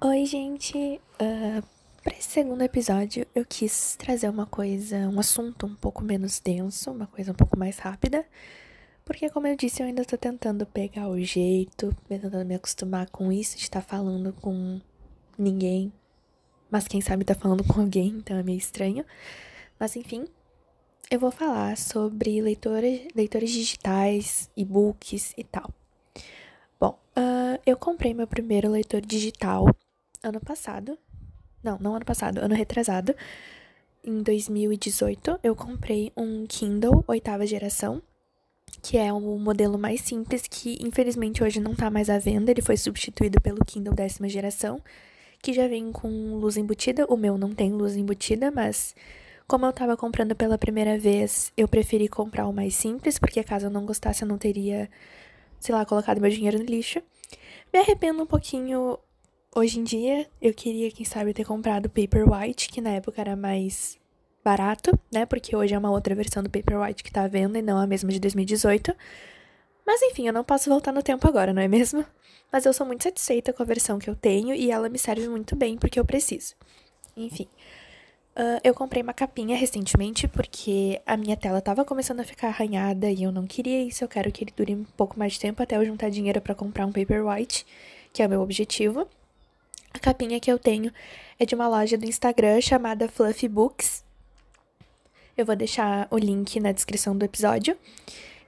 Oi, gente! Uh, para esse segundo episódio, eu quis trazer uma coisa, um assunto um pouco menos denso, uma coisa um pouco mais rápida, porque, como eu disse, eu ainda tô tentando pegar o jeito, tentando me acostumar com isso de estar tá falando com ninguém, mas quem sabe tá falando com alguém, então é meio estranho. Mas, enfim, eu vou falar sobre leitores, leitores digitais, e-books e tal. Bom, uh, eu comprei meu primeiro leitor digital ano passado. Não, não ano passado, ano retrasado. Em 2018, eu comprei um Kindle oitava geração, que é o modelo mais simples que infelizmente hoje não tá mais à venda. Ele foi substituído pelo Kindle décima geração, que já vem com luz embutida. O meu não tem luz embutida, mas como eu tava comprando pela primeira vez, eu preferi comprar o mais simples, porque caso eu não gostasse, eu não teria, sei lá, colocado meu dinheiro no lixo. Me arrependo um pouquinho Hoje em dia, eu queria, quem sabe, ter comprado Paperwhite, que na época era mais barato, né? Porque hoje é uma outra versão do Paperwhite que tá à venda e não a mesma de 2018. Mas enfim, eu não posso voltar no tempo agora, não é mesmo? Mas eu sou muito satisfeita com a versão que eu tenho e ela me serve muito bem porque eu preciso. Enfim. Uh, eu comprei uma capinha recentemente porque a minha tela tava começando a ficar arranhada e eu não queria isso. Eu quero que ele dure um pouco mais de tempo até eu juntar dinheiro para comprar um Paperwhite, que é o meu objetivo. A capinha que eu tenho é de uma loja do Instagram chamada Fluffy Books. Eu vou deixar o link na descrição do episódio.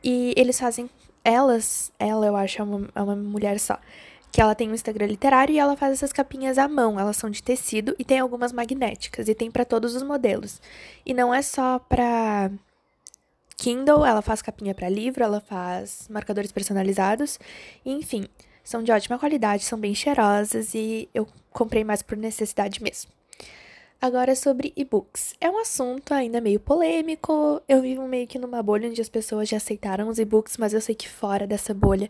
E eles fazem. Elas, ela eu acho, é uma, é uma mulher só. Que ela tem um Instagram literário e ela faz essas capinhas à mão. Elas são de tecido e tem algumas magnéticas. E tem para todos os modelos. E não é só pra Kindle, ela faz capinha para livro, ela faz marcadores personalizados. Enfim, são de ótima qualidade, são bem cheirosas e eu comprei mais por necessidade mesmo. Agora sobre e-books. É um assunto ainda meio polêmico. Eu vivo meio que numa bolha onde as pessoas já aceitaram os e-books, mas eu sei que fora dessa bolha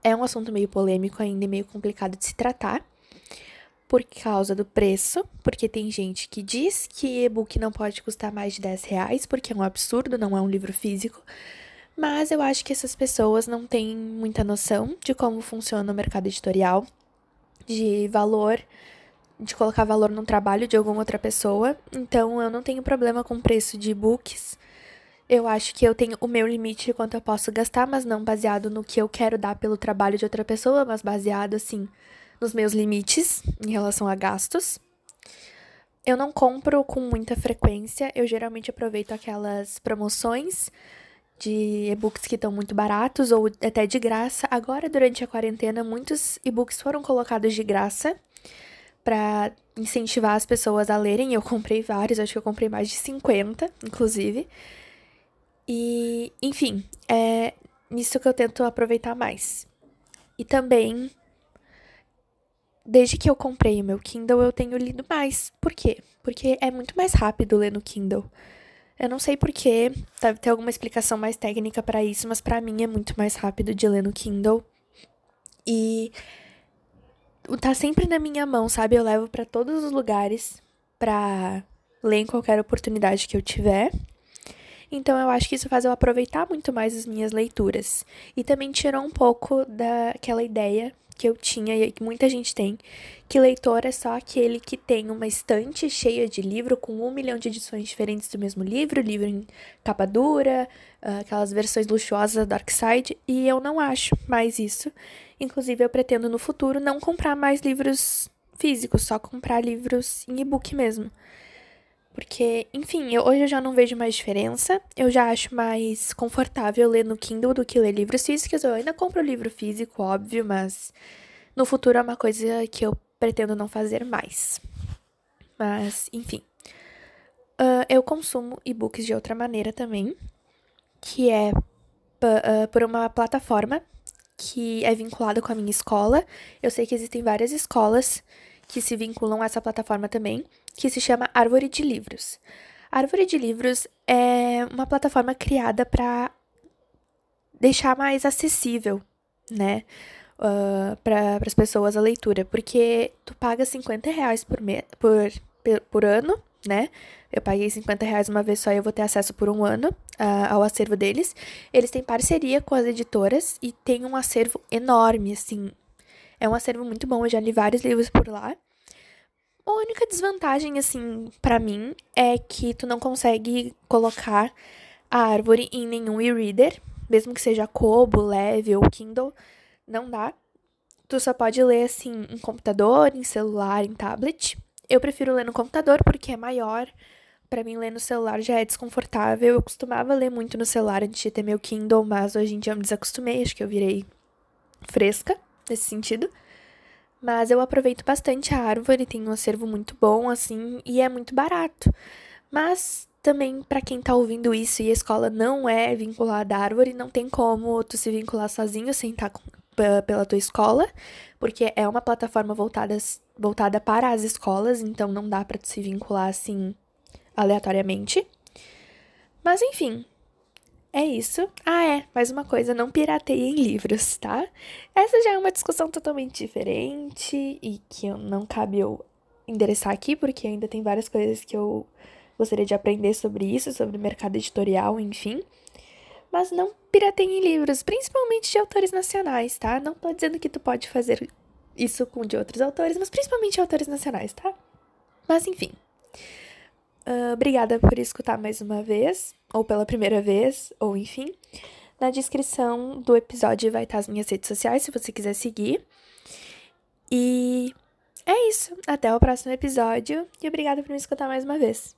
é um assunto meio polêmico ainda e meio complicado de se tratar. Por causa do preço, porque tem gente que diz que e-book não pode custar mais de 10 reais, porque é um absurdo, não é um livro físico. Mas eu acho que essas pessoas não têm muita noção de como funciona o mercado editorial, de valor, de colocar valor no trabalho de alguma outra pessoa. Então eu não tenho problema com o preço de e-books. Eu acho que eu tenho o meu limite de quanto eu posso gastar, mas não baseado no que eu quero dar pelo trabalho de outra pessoa, mas baseado assim nos meus limites em relação a gastos. Eu não compro com muita frequência, eu geralmente aproveito aquelas promoções de e-books que estão muito baratos ou até de graça. Agora, durante a quarentena, muitos e-books foram colocados de graça para incentivar as pessoas a lerem. Eu comprei vários, acho que eu comprei mais de 50, inclusive. E, enfim, é nisso que eu tento aproveitar mais. E também, desde que eu comprei o meu Kindle, eu tenho lido mais. Por quê? Porque é muito mais rápido ler no Kindle. Eu não sei porquê, deve ter alguma explicação mais técnica para isso, mas para mim é muito mais rápido de ler no Kindle. E tá sempre na minha mão, sabe? Eu levo para todos os lugares pra ler em qualquer oportunidade que eu tiver. Então eu acho que isso faz eu aproveitar muito mais as minhas leituras. E também tirou um pouco daquela ideia que eu tinha e que muita gente tem, que leitor é só aquele que tem uma estante cheia de livro com um milhão de edições diferentes do mesmo livro, livro em capa dura, ah, aquelas versões luxuosas da Dark Side, e eu não acho mais isso. Inclusive, eu pretendo no futuro não comprar mais livros físicos, só comprar livros em e-book mesmo. Porque, enfim, eu, hoje eu já não vejo mais diferença. Eu já acho mais confortável ler no Kindle do que ler livros físicos. Eu ainda compro livro físico, óbvio, mas no futuro é uma coisa que eu pretendo não fazer mais. Mas, enfim. Uh, eu consumo e-books de outra maneira também, que é uh, por uma plataforma que é vinculada com a minha escola. Eu sei que existem várias escolas que se vinculam a essa plataforma também que se chama Árvore de Livros. Árvore de Livros é uma plataforma criada para deixar mais acessível, né, uh, para as pessoas a leitura, porque tu paga 50 reais por, me por, por ano, né? Eu paguei 50 reais uma vez só e eu vou ter acesso por um ano uh, ao acervo deles. Eles têm parceria com as editoras e tem um acervo enorme, assim. É um acervo muito bom, eu já li vários livros por lá. A única desvantagem, assim, para mim, é que tu não consegue colocar a árvore em nenhum e-reader, mesmo que seja Kobo, Leve ou Kindle, não dá. Tu só pode ler, assim, em computador, em celular, em tablet. Eu prefiro ler no computador porque é maior. Para mim, ler no celular já é desconfortável. Eu costumava ler muito no celular antes de ter meu Kindle, mas hoje em dia eu me desacostumei. Acho que eu virei fresca nesse sentido. Mas eu aproveito bastante a árvore, tem um acervo muito bom, assim, e é muito barato. Mas também, para quem tá ouvindo isso e a escola não é vinculada à árvore, não tem como tu se vincular sozinho sem estar com, pela tua escola, porque é uma plataforma voltada, voltada para as escolas, então não dá para se vincular assim aleatoriamente. Mas enfim, é isso. Ah, é, mais uma coisa, não pirateiem livros, tá? Essa já é uma discussão totalmente diferente e que não cabe eu endereçar aqui, porque ainda tem várias coisas que eu gostaria de aprender sobre isso, sobre mercado editorial, enfim. Mas não pirateiem livros, principalmente de autores nacionais, tá? Não tô dizendo que tu pode fazer isso com de outros autores, mas principalmente autores nacionais, tá? Mas enfim. Uh, obrigada por escutar mais uma vez, ou pela primeira vez, ou enfim. Na descrição do episódio vai estar as minhas redes sociais, se você quiser seguir. E é isso. Até o próximo episódio e obrigada por me escutar mais uma vez.